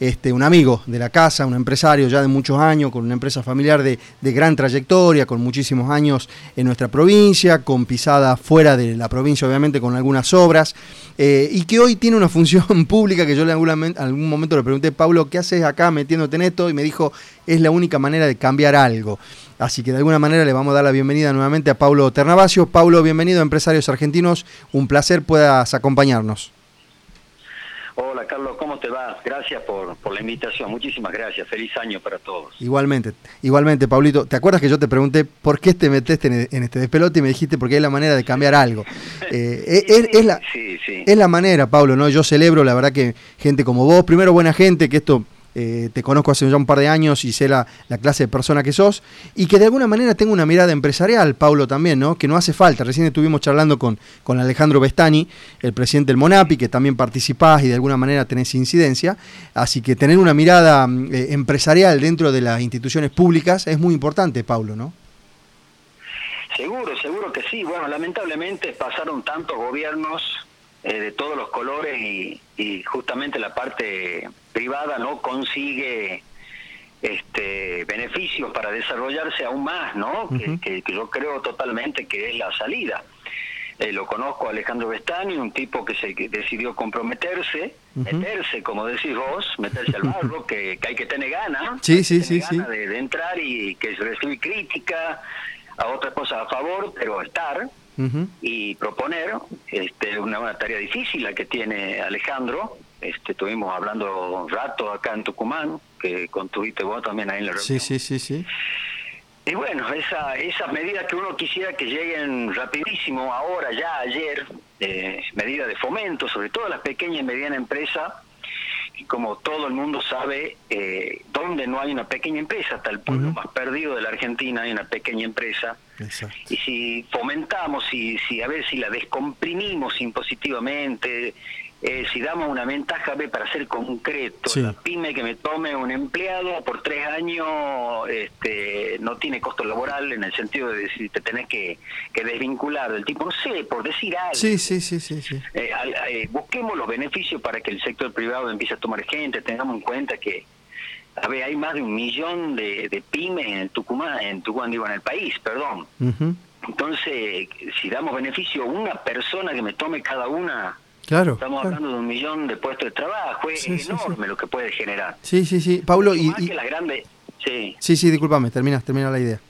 este, un amigo de la casa, un empresario ya de muchos años, con una empresa familiar de, gran trayectoria, con muchísimos años en nuestra provincia, con pisada fuera de la provincia, obviamente, con algunas obras, eh, y que hoy tiene una función pública que yo en algún, algún momento le pregunté, Pablo, ¿qué haces acá metiéndote en esto? Y me dijo, es la única manera de cambiar algo. Así que de alguna manera le vamos a dar la bienvenida nuevamente a Pablo Ternavasio. Pablo, bienvenido a Empresarios Argentinos. Un placer puedas acompañarnos. Carlos, ¿cómo te va? Gracias por, la invitación, muchísimas gracias, feliz año para todos. Igualmente, igualmente Pablito, ¿te acuerdas que yo te pregunté por qué te metiste en, este despelote y me dijiste porque es la manera de cambiar algo? Eh, es, la, es la manera, Pablo, ¿no? Yo celebro, la verdad que gente como vos, primero buena gente, que esto eh, te conozco hace ya un par de años y sé la, clase de persona que sos, y que de alguna manera tengo una mirada empresarial, Paulo también, ¿no? Que no hace falta. Recién estuvimos charlando con, con Alejandro Bestani, el presidente del Monapi, que también participás y de alguna manera tenés incidencia. Así que tener una mirada eh, empresarial dentro de las instituciones públicas es muy importante, Paulo, ¿no? Seguro, seguro que sí. Bueno, lamentablemente pasaron tantos gobiernos eh, de todos los colores y, justamente la parte privada no consigue este beneficios para desarrollarse aún más, ¿no? que, yo creo totalmente que es la salida. Eh, lo conozco a Alejandro Bestani, un tipo que se decidió comprometerse, meterse, como decís vos, meterse al barro, que, hay que tener ganas, sí, sí, sí, de, de, entrar y que recibir crítica, a otras cosas a favor, pero estar y proponer este, una, tarea difícil la que tiene Alejandro. Este, estuvimos hablando un rato acá en Tucumán, que contuviste vos también ahí en la reunión. Sí, sí, sí, sí. Y bueno, esa, esas medidas que uno quisiera que lleguen rapidísimo, ahora, ya, ayer, eh, medidas de fomento, sobre todo las pequeñas y medianas empresas, y como todo el mundo sabe, eh, donde no hay una pequeña empresa, hasta el pueblo más perdido de la Argentina hay una pequeña empresa. Y si fomentamos, y si a ver si la descomprimimos impositivamente, eh, si damos una ventaja B para ser concreto, la pyme que me tome un empleado por tres años este, no tiene costo laboral en el sentido de si te tenés que, desvincular del tipo, no sé, por decir algo. Sí, sí, sí, sí. Eh, eh, busquemos los beneficios para que el sector privado empiece a tomar gente, tengamos en cuenta que a ver, hay más de un millón de, pymes en Tucumán, en Tucumán digo, en el país, perdón. Entonces, si damos beneficio a una persona que me tome cada una Claro. Estamos hablando de un millón de puestos de trabajo, es enorme lo que puede generar. Sí, sí, sí. Pablo, y, que sí. sí, sí, discúlpame, termina, termina la idea.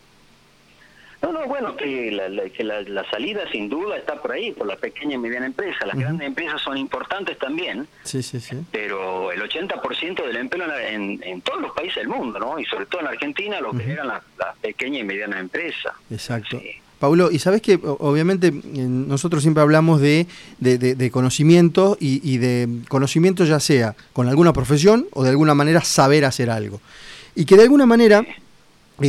No, no, bueno, que, la, salida sin duda está por ahí, por la pequeña y mediana empresa. Las grandes empresas son importantes también, sí, sí, sí. pero el 80% del empleo en, en, todos los países del mundo, ¿no? Y sobre todo en Argentina lo que eran las, pequeñas y medianas empresas. Exacto. Paulo, y sabes que obviamente nosotros siempre hablamos de, de, conocimiento y, de conocimiento ya sea con alguna profesión o de alguna manera saber hacer algo. Y que de alguna manera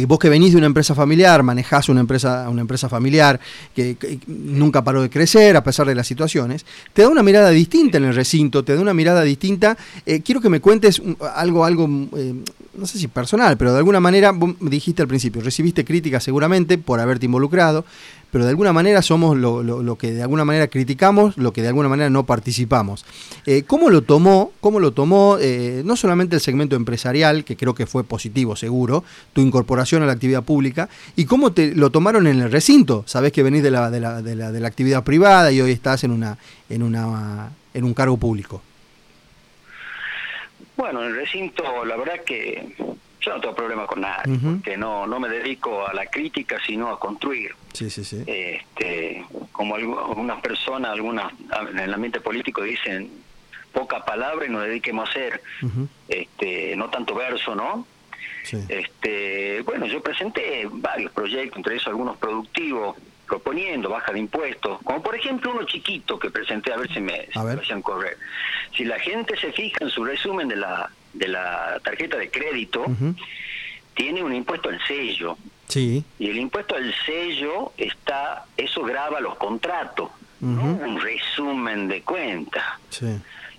vos que venís de una empresa familiar, manejás una empresa, una empresa familiar que, nunca paró de crecer a pesar de las situaciones, te da una mirada distinta en el recinto, te da una mirada distinta. Eh, quiero que me cuentes algo, algo eh, no sé si personal, pero de alguna manera, vos dijiste al principio, recibiste críticas seguramente por haberte involucrado, pero de alguna manera somos lo, que de alguna manera criticamos, lo que de alguna manera no participamos. Eh, ¿Cómo lo tomó, cómo lo tomó eh, no solamente el segmento empresarial, que creo que fue positivo seguro, tu incorporación a la actividad pública, y cómo te lo tomaron en el recinto? Sabés que venís de la, de la, de la, de la actividad privada y hoy estás en, una, en, una, en un cargo público. Bueno, en el recinto, la verdad que yo no tengo problema con nada, porque no, no me dedico a la crítica, sino a construir. Sí, sí, sí. Este, como algunas personas, algunas en el ambiente político dicen poca palabra y nos dediquemos a hacer, este, no tanto verso, ¿no? Este, bueno, yo presenté varios proyectos, entre esos algunos productivos, proponiendo baja de impuestos, como por ejemplo uno chiquito que presenté, a ver si me, hacían correr. Si la gente se fija en su resumen de la, de la tarjeta de crédito, tiene un impuesto al sello. Sí. Y el impuesto al sello está, eso graba los contratos, un resumen de cuenta.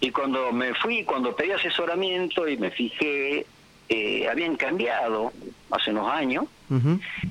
Y cuando me fui, cuando pedí asesoramiento y me fijé, eh, habían cambiado hace unos años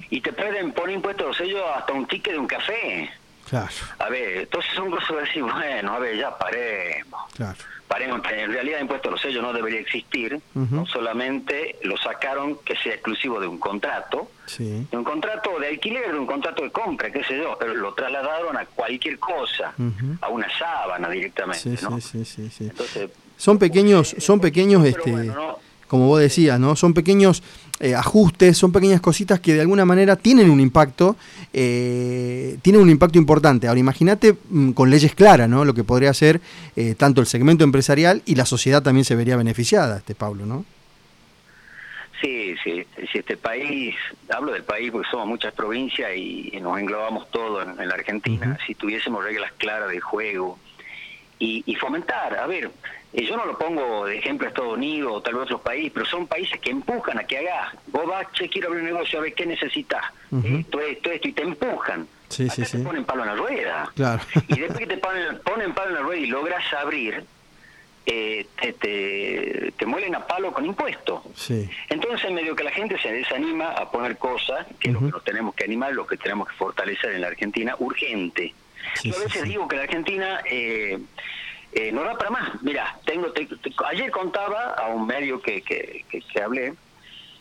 y te pueden poner impuestos al sello hasta un ticket de un café. Claro. A ver, entonces son cosas de decir, bueno, a ver, ya paremos. Claro. Paremos, en realidad el impuesto a los sellos no debería existir, no solamente lo sacaron que sea exclusivo de un contrato, Sí. de un contrato de alquiler, de un contrato de compra, qué sé yo, pero lo trasladaron a cualquier cosa, a una sábana directamente, Sí, ¿no? sí, sí. Entonces, Son pequeños, son pequeños, este, bueno, no. como vos decías, ¿no? Son pequeños eh, ajustes, son pequeñas cositas que de alguna manera tienen un impacto, eh, tienen un impacto importante. Ahora imagínate mm, con leyes claras, ¿no? Lo que podría hacer eh, tanto el segmento empresarial y la sociedad también se vería beneficiada, este Pablo, ¿no? Sí, sí, si este país, hablo del país porque somos muchas provincias y, y nos englobamos todo en, en la Argentina, si tuviésemos reglas claras de juego y, y fomentar, a ver, eh, yo no lo pongo de ejemplo a Estados Unidos o tal vez otros países, pero son países que empujan a que hagas, vos vas, che, quiero abrir un negocio, a ver qué necesitas, Ujú. esto, esto, esto, y te empujan. Sí, Acá sí, te sí. ponen palo en la rueda. Claro. Y después que te ponen, ponen palo en la rueda y logras abrir, eh, te, te, te muelen a palo con impuestos. Sí. Entonces, medio que la gente se desanima a poner cosas, que es lo que nos tenemos que animar, lo que tenemos que fortalecer en la Argentina, urgente. Sí, Yo a veces sí. digo que la Argentina eh, eh, no da para más. Mira, tengo, te- te- ayer contaba a un medio que, que, que, que hablé,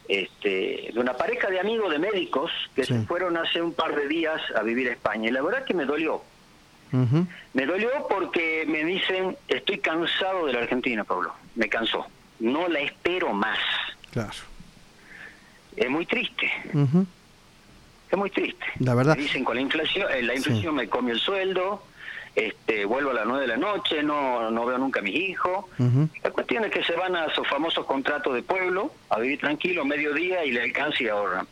este, de una pareja de amigos de médicos que Sí. se fueron hace un par de días a vivir a España. Y la verdad que me dolió. Me dolió porque me dicen, estoy cansado de la Argentina, Pablo. Me cansó. No la espero más. Claro. Es muy triste. Ujú. Es muy triste. La verdad. Me dicen con la inflación, eh, la inflación me comió el sueldo, este, vuelvo a las nueve de la noche, no, no veo nunca a mis hijos. Ujú. La cuestión es que se van a esos famosos contratos de pueblo, a vivir tranquilo, mediodía y le alcanza y ahorran.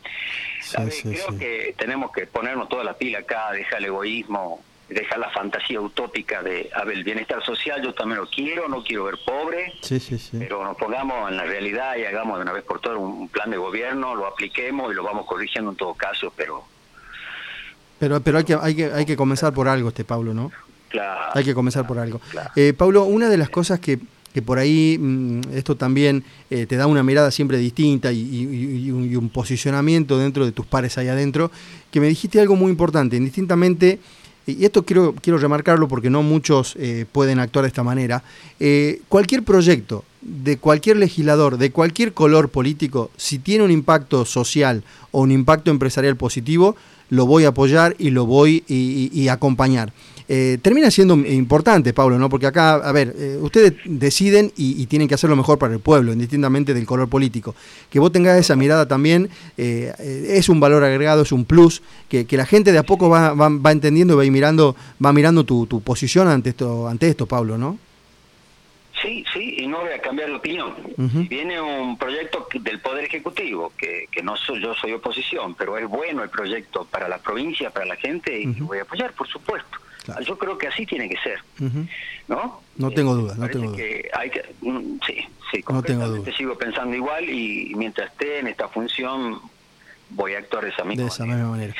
Sí, A ver, sí, creo sí. que tenemos que ponernos toda la pila acá, dejar el egoísmo, dejar la fantasía utópica de, a ver, el bienestar social yo también lo quiero, no quiero ver pobre, pero nos pongamos en la realidad y hagamos de una vez por todas un plan de gobierno, lo apliquemos y lo vamos corrigiendo en todo caso, pero Pero, pero hay, que, hay, que, hay que comenzar por algo, este Pablo, ¿no? Claro. Hay que comenzar por algo. claro. Eh, Pablo, una de las cosas que, que por ahí mm, esto también eh, te da una mirada siempre distinta y, y- y un, y un posicionamiento dentro de tus pares ahí adentro, que me dijiste algo muy importante, indistintamente, y esto quiero, quiero remarcarlo porque no muchos eh, pueden actuar de esta manera, eh, cualquier proyecto de cualquier legislador, de cualquier color político, si tiene un impacto social o un impacto empresarial positivo, lo voy a apoyar y lo voy y acompañar. Eh, termina siendo importante, Pablo, ¿no? Porque acá, a ver, eh, ustedes deciden y, y tienen que hacer lo mejor para el pueblo, indistintamente del color político. Que vos tengas esa mirada también eh, eh, es un valor agregado, es un plus, que, que la gente de a poco va, va, va entendiendo y va mirando, va mirando tu, tu posición ante esto, ante esto, Pablo, ¿no? Sí, sí, y no voy a cambiar de opinión. Viene un proyecto del Poder Ejecutivo, que, que no soy yo soy oposición, pero es bueno el proyecto para la provincia, para la gente, y lo voy a apoyar, por supuesto. Claro. Yo creo que así tiene que ser. ¿no? No tengo Eh, duda, no parece tengo duda. que hay que, mm, sí, sí, No tengo duda. sigo pensando igual y mientras esté en esta función voy a actuar de esa misma De esa manera. misma manera.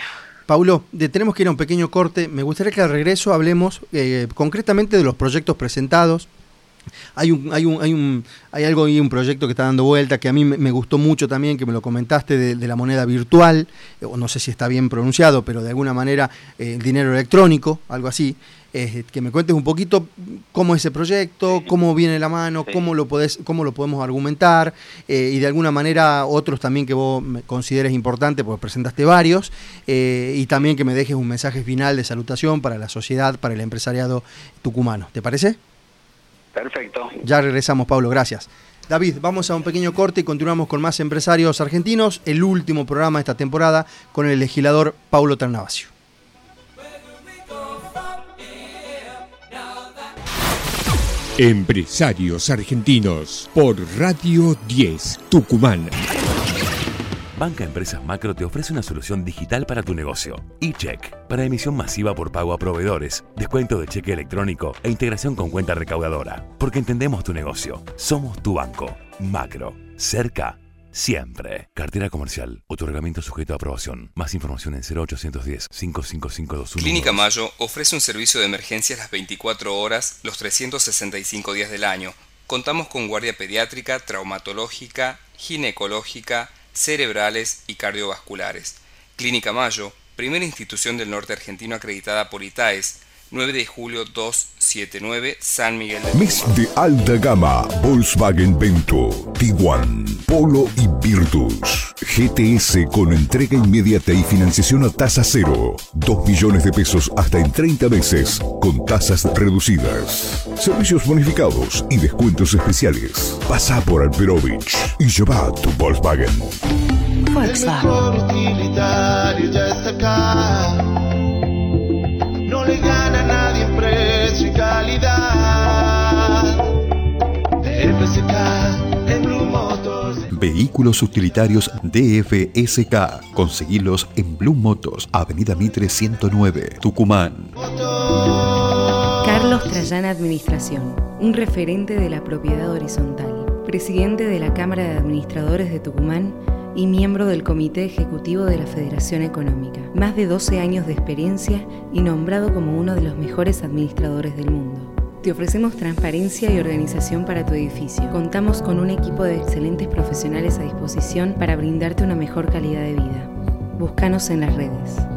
Paulo, de- tenemos que ir a un pequeño corte. Me gustaría que al regreso hablemos eh, concretamente de los proyectos presentados. Hay un, hay un, hay un, hay algo ahí, un proyecto que está dando vuelta que a mí me, gustó mucho también, que me lo comentaste de, de la moneda virtual, o no sé si está bien pronunciado, pero de alguna manera eh, el dinero electrónico, algo así. Eh, que me cuentes un poquito cómo es ese proyecto, cómo viene la mano, Sí. cómo lo podés, cómo lo podemos argumentar, eh, y de alguna manera otros también que vos consideres importante, porque presentaste varios, y también que me dejes un mensaje final de salutación para la sociedad, para el empresariado tucumano. ¿Te parece? Perfecto. Ya regresamos, Pablo, gracias. David, vamos a un pequeño corte y continuamos con más empresarios argentinos, el último programa de esta temporada con el legislador Paulo Ternavasio. Empresarios Argentinos por Radio 10 Tucumán. Banca Empresas Macro te ofrece una solución digital para tu negocio. eCheck, para emisión masiva por pago a proveedores, descuento de cheque electrónico e integración con cuenta recaudadora. Porque entendemos tu negocio. Somos tu banco. Macro. Cerca. Siempre. Cartera comercial. Otorgamiento sujeto a aprobación. Más información en 0810-55521. Clínica Mayo ofrece un servicio de emergencias las 24 horas, los 365 días del año. Contamos con guardia pediátrica, traumatológica, ginecológica, cerebrales y cardiovasculares. Clínica Mayo, primera institución del norte argentino acreditada por ITAES, 9 de julio 279, San Miguel de Mes de alta gama, Volkswagen Vento, Tiguan, Polo y Virtus. GTS con entrega inmediata y financiación a tasa cero. 2 millones de pesos hasta en 30 meses, con tasas reducidas. Servicios bonificados y descuentos especiales. Pasa por Alperovich y lleva tu Volkswagen. Volkswagen. Vehículos utilitarios DFSK. Conseguilos en Blue Motos, Avenida Mitre 109, Tucumán. Carlos Trayana Administración, un referente de la propiedad horizontal, presidente de la Cámara de Administradores de Tucumán y miembro del Comité Ejecutivo de la Federación Económica. Más de 12 años de experiencia y nombrado como uno de los mejores administradores del mundo. Te ofrecemos transparencia y organización para tu edificio. Contamos con un equipo de excelentes profesionales a disposición para brindarte una mejor calidad de vida. Búscanos en las redes.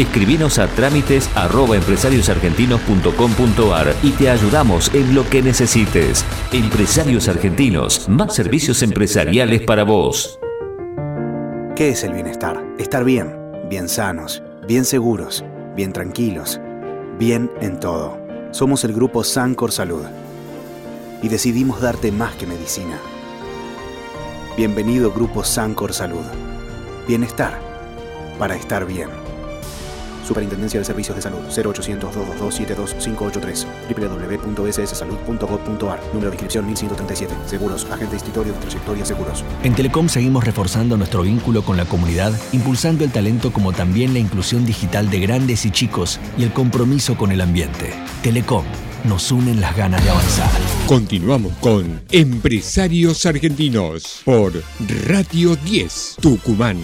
Escribinos a trámites y te ayudamos en lo que necesites. Empresarios Argentinos, más servicios empresariales para vos. ¿Qué es el bienestar? Estar bien, bien sanos, bien seguros, bien tranquilos, bien en todo. Somos el grupo Sancor Salud y decidimos darte más que medicina. Bienvenido Grupo Sancor Salud. Bienestar para estar bien. Superintendencia de Servicios de Salud 0800-222-72583 www.sssalud.gov.ar Número de inscripción 1137 Seguros, agente institutorio de trayectoria seguros En Telecom seguimos reforzando nuestro vínculo con la comunidad, impulsando el talento como también la inclusión digital de grandes y chicos y el compromiso con el ambiente. Telecom nos unen las ganas de avanzar. Continuamos con Empresarios Argentinos por Radio 10 Tucumán.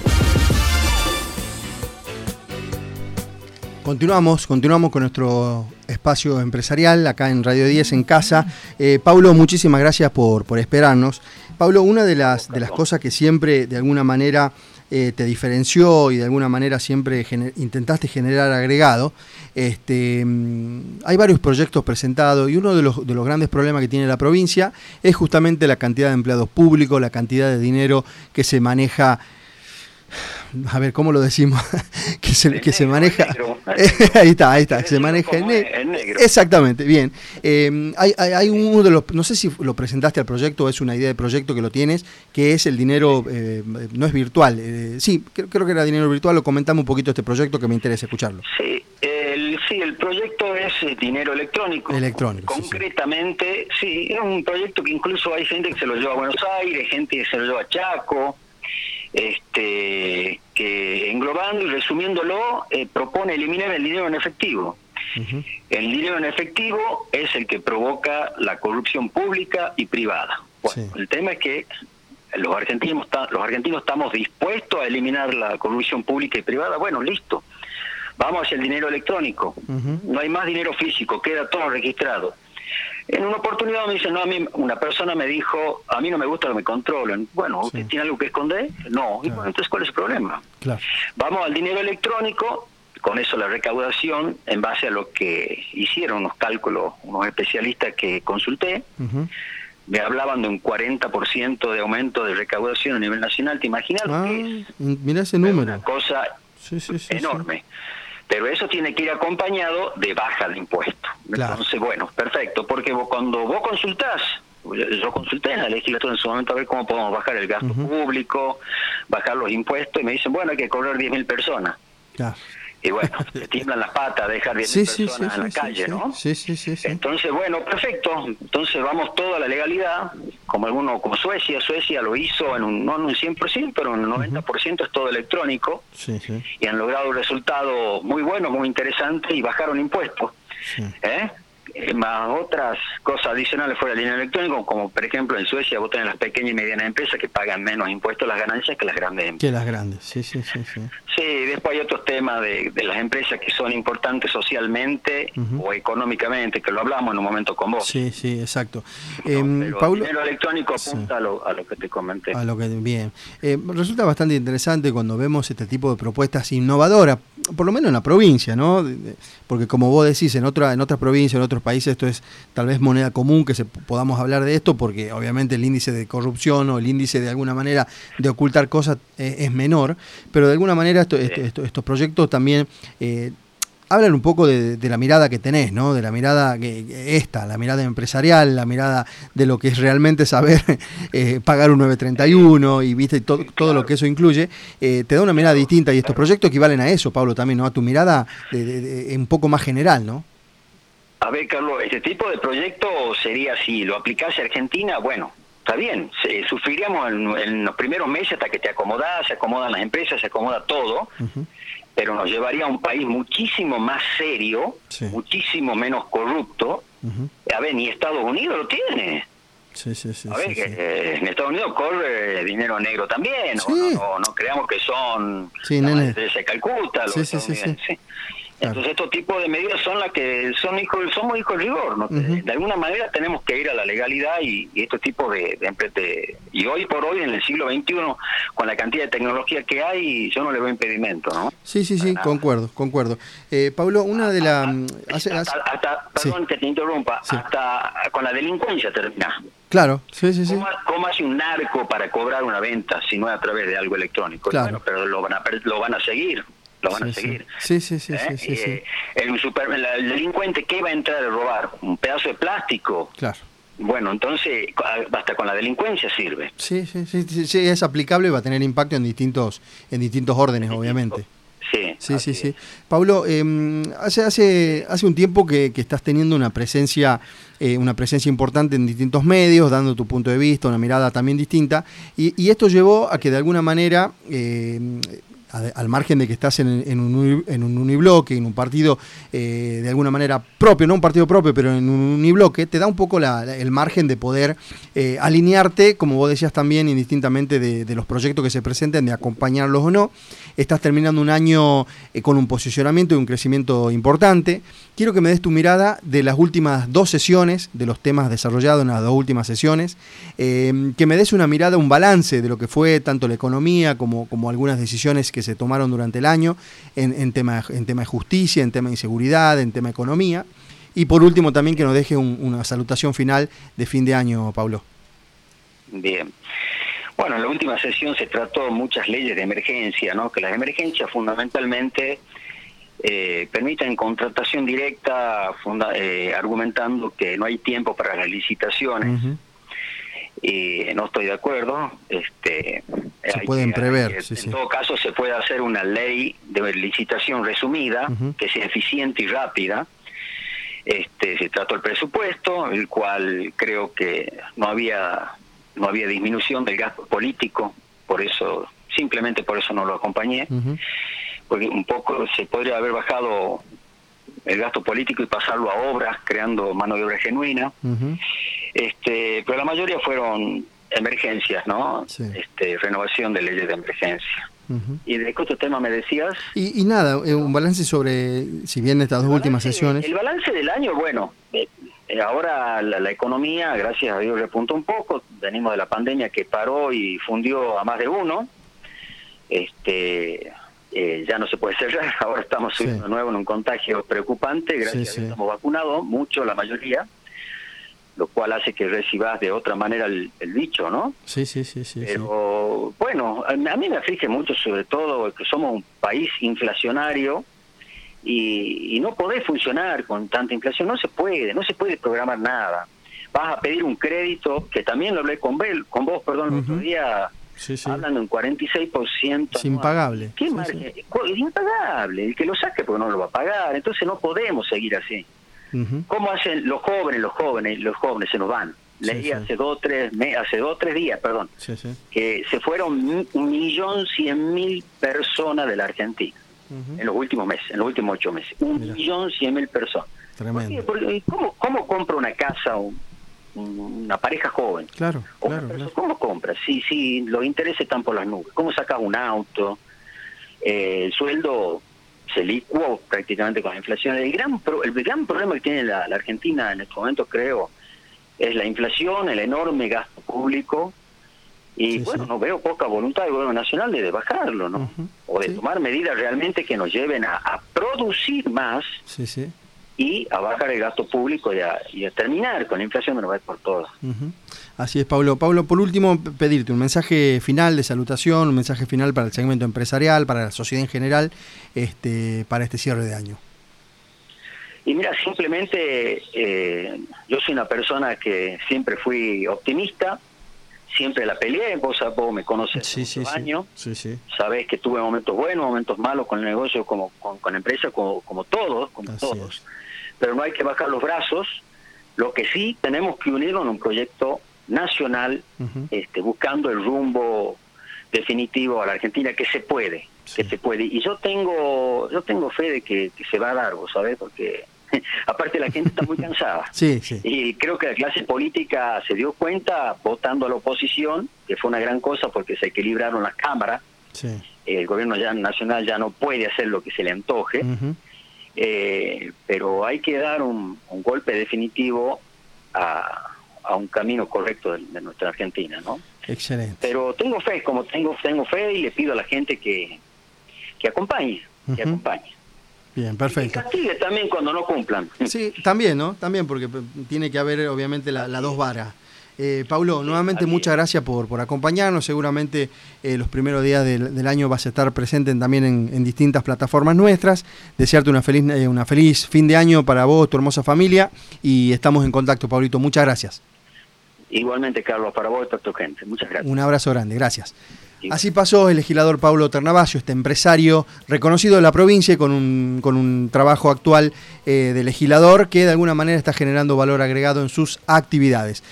Continuamos, continuamos con nuestro espacio empresarial acá en Radio 10 en casa. Eh, Pablo, muchísimas gracias por, por esperarnos. Pablo, una de las, de las cosas que siempre de alguna manera eh, te diferenció y de alguna manera siempre intentaste generar agregado, este, mm, hay varios proyectos presentados y uno de los, de los grandes problemas que tiene la provincia es justamente la cantidad de empleados públicos, la cantidad de dinero que se maneja a ver, ¿cómo lo decimos? que se, que se maneja. ahí está, ahí está, se maneja en, ne en, negro. Exactamente, bien. Eh, hay, hay, hay, uno de los, no sé si lo presentaste al proyecto o es una idea de proyecto que lo tienes, que es el dinero, eh, no es virtual. Eh, sí, creo, creo, que era dinero virtual. Lo comentamos un poquito este proyecto que me interesa escucharlo. Sí, el, sí, el proyecto es dinero electrónico. Electrónico. Concretamente, sí, sí, es un proyecto que incluso hay gente que se lo lleva a Buenos Aires, gente que se lo lleva a Chaco este, que englobando y resumiéndolo, eh, propone eliminar el dinero en efectivo. Uh -huh. El dinero en efectivo es el que provoca la corrupción pública y privada. Bueno, sí. el tema es que los argentinos, los argentinos estamos dispuestos a eliminar la corrupción pública y privada. Bueno, listo. Vamos hacia el dinero electrónico. Uh -huh. No hay más dinero físico, queda todo registrado. En una oportunidad me dice, no, a mí una persona me dijo, a mí no me gusta que me controlen. Bueno, ¿usted sí. tiene algo que esconder? No. Claro. Y bueno, entonces, ¿cuál es el problema? Claro. Vamos al dinero electrónico, con eso la recaudación, en base a lo que hicieron unos cálculos, unos especialistas que consulté, uh -huh. me hablaban de un 40% de aumento de recaudación a nivel nacional. ¿Te imaginas ah, lo que es? Mira ese número. Una cosa sí, sí, enorme. Pero eso tiene que ir acompañado de baja de impuestos. Entonces, bueno, perfecto, porque vos, cuando vos consultás, yo consulté en la legislatura en su momento a ver cómo podemos bajar el gasto público, bajar los impuestos, y me dicen, bueno, hay que cobrar 10.000 personas. Claro y bueno, se tiemblan las patas, dejar 10 personas en la calle, ¿no? Sí, sí, sí, Entonces, bueno, perfecto. Entonces vamos toda la legalidad, como alguno, como Suecia, Suecia lo hizo en un, no en un 100%, pero en un 90% es todo electrónico. Y han logrado un resultado muy bueno, muy interesante y bajaron impuestos. ¿Eh? Más otras cosas adicionales fuera del dinero electrónico, como por ejemplo en Suecia vos tenés las pequeñas y medianas empresas que pagan menos impuestos las ganancias que las grandes empresas. Que las grandes, sí, sí, sí. Sí, después hay otros temas de, las empresas que son importantes socialmente o económicamente, que lo hablamos en un momento con vos. Sí, sí, exacto. Eh, el dinero electrónico apunta a, lo, que te comenté. A lo que, bien. Eh, resulta bastante interesante cuando vemos este tipo de propuestas innovadoras, por lo menos en la provincia, ¿no? Porque como vos decís, en, otra, en otras provincias, en otros países esto es tal vez moneda común que se, podamos hablar de esto porque obviamente el índice de corrupción o el índice de alguna manera de ocultar cosas eh, es menor, pero de alguna manera estos proyectos también... Eh, hablan un poco de, la mirada que tenés, ¿no? De la mirada que esta, la mirada empresarial, la mirada de lo que es realmente saber eh, pagar un 931 y viste todo, todo lo que eso incluye, te da una mirada distinta y estos proyectos equivalen a eso, Pablo, también, ¿no? A tu mirada un poco más general, ¿no? A ver, Carlos, este tipo de proyecto sería si lo aplicase a Argentina, bueno, está bien, sufriríamos en, los primeros meses hasta que te acomodas, se acomodan las empresas, se acomoda todo, pero nos llevaría a un país muchísimo más serio, muchísimo menos corrupto. A ver, ni Estados Unidos lo tiene. Sí, sí, sí, a ver, que en Estados Unidos corre dinero negro también, no, no, creamos que son... Sí, Se Calcuta, sí, sí, sí. Entonces estos tipos de medidas son las que son hijos, somos hijos de rigor, ¿no? De alguna manera tenemos que ir a la legalidad y, estos tipos de, de, y hoy por hoy en el siglo XXI con la cantidad de tecnología que hay yo no le veo impedimento, ¿no? Sí, sí, sí, concuerdo, concuerdo. Eh, Pablo, una de las hasta, perdón que te interrumpa, hasta con la delincuencia termina. Claro, sí, sí, sí. ¿Cómo, hace un narco para cobrar una venta si no es a través de algo electrónico? Claro. pero lo van a lo van a seguir lo van a seguir. Sí, sí, sí, sí, sí, ¿Eh? el, super, el, delincuente que va a entrar a robar un pedazo de plástico. Claro. Bueno, entonces hasta con la delincuencia sirve. Sí, sí, sí, sí, es aplicable y va a tener impacto en distintos en distintos órdenes, obviamente. Sí, sí, sí, sí. Pablo, em, hace, hace, hace un tiempo que, que estás teniendo una presencia, eh, una presencia importante en distintos medios, dando tu punto de vista, una mirada también distinta, y, y esto llevó a que de alguna manera eh, al margen de que estás en, un, en un unibloque, en un partido eh, de alguna manera propio, no un partido propio, pero en un unibloque, te da un poco el margen de poder eh, alinearte, como vos decías también, indistintamente de, los proyectos que se presenten, de acompañarlos o no. Estás terminando un año eh, con un posicionamiento y un crecimiento importante. Quiero que me des tu mirada de las últimas dos sesiones, de los temas desarrollados en las dos últimas sesiones, que me des una mirada, un balance de lo que fue tanto la economía como, como algunas decisiones que se tomaron durante el año en, en, tema, en tema de justicia, en tema de inseguridad, en tema de economía. Y por último también que nos deje una salutación final de fin de año, Pablo. Bien. Bueno, en la última sesión se trató muchas leyes de emergencia, ¿no? Que las emergencias fundamentalmente eh, permiten contratación directa, eh, argumentando que no hay tiempo para las licitaciones y no estoy de acuerdo. Este, se pueden prever. en todo caso, se puede hacer una ley de licitación resumida, que sea eficiente y rápida. Este, se trató el presupuesto, el cual creo que no había no había disminución del gasto político, por eso simplemente por eso no lo acompañé, porque un poco se podría haber bajado el gasto político y pasarlo a obras, creando mano de obra genuina. Este Pero la mayoría fueron emergencias, ¿no? Este, renovación de leyes de emergencia. ¿Y de otro tema me decías? Y, nada, eh, un balance sobre, si bien estas dos últimas sesiones. El balance del año, bueno, eh, eh, ahora la, economía, gracias a Dios, repuntó un poco. Venimos de la pandemia que paró y fundió a más de uno. Este, eh, ya no se puede cerrar, ahora estamos subiendo de nuevo en un contagio preocupante, gracias a que estamos vacunados, mucho, la mayoría, lo cual hace que recibas de otra manera el, bicho, ¿no? Sí, sí, sí, sí. Pero bueno, a, mí me aflige mucho sobre todo que somos un país inflacionario y, no podés funcionar con tanta inflación, no se puede, no se puede programar nada. Vas a pedir un crédito, que también lo hablé con, Bel, con vos, perdón, el otro día, hablando en 46%. Es impagable. ¿Qué margen? Es impagable, el que lo saque porque no lo va a pagar, entonces no podemos seguir así. ¿Cómo hacen los jóvenes, los jóvenes, los jóvenes se nos van? Leí hace dos tres hace dos tres días, perdón, que se fueron un millón cien mil personas de la Argentina en los últimos meses, en los últimos ocho meses. Un millón cien mil personas. Tremendo. ¿cómo, ¿Cómo compra una casa una pareja joven? Claro, claro, ¿Cómo compra? Si, si los intereses están por las nubes. ¿Cómo sacas un auto? Eh, el sueldo se licuó prácticamente con la inflación. El gran, el gran problema que tiene la, Argentina en estos momentos, creo, es la inflación, el enorme gasto público. Y bueno, no veo poca voluntad del gobierno nacional de, bajarlo, ¿no? O de tomar medidas realmente que nos lleven a, producir más y a bajar el gasto público y a, y a terminar con la inflación de una vez por todas. Así es, Pablo. Pablo, por último, pedirte un mensaje final de salutación, un mensaje final para el segmento empresarial, para la sociedad en general, este, para este cierre de año. Y mira, simplemente eh, yo soy una persona que siempre fui optimista, siempre la peleé, vos, vos me conoces sí, sí, años, sí, sí. sabés que tuve momentos buenos, momentos malos con el negocio, como con, con la empresa, como, como todos, como todos. Pero no hay que bajar los brazos, lo que sí tenemos que unirnos en un proyecto nacional, este, buscando el rumbo definitivo a la Argentina, que se puede, que se puede. Y yo tengo, yo tengo fe de que, se va a dar, vos sabés, porque aparte la gente está muy cansada. sí, sí. Y creo que la clase política se dio cuenta votando a la oposición, que fue una gran cosa porque se equilibraron las cámaras. El gobierno ya nacional ya no puede hacer lo que se le antoje. Eh, pero hay que dar un golpe definitivo a, a un camino correcto de, nuestra Argentina, ¿no? Excelente. Pero tengo fe, como tengo tengo fe y le pido a la gente que, que acompañe, que acompañe. Bien, perfecto. Y castigue también cuando no cumplan. Sí, también, ¿no? También porque tiene que haber obviamente la, dos varas. Eh, Paulo, nuevamente muchas gracias por, por acompañarnos. Seguramente eh, los primeros días del, año vas a estar presente también en, distintas plataformas nuestras. Desearte una feliz, eh, una feliz fin de año para vos, tu hermosa familia. Y estamos en contacto, Paulito. Muchas gracias. Igualmente, Carlos, para vos y para tu gente. Muchas gracias. Un abrazo grande, gracias. Así pasó el legislador Pablo Ternavasio, este empresario reconocido de la provincia con un, con un trabajo actual eh, de legislador que de alguna manera está generando valor agregado en sus actividades.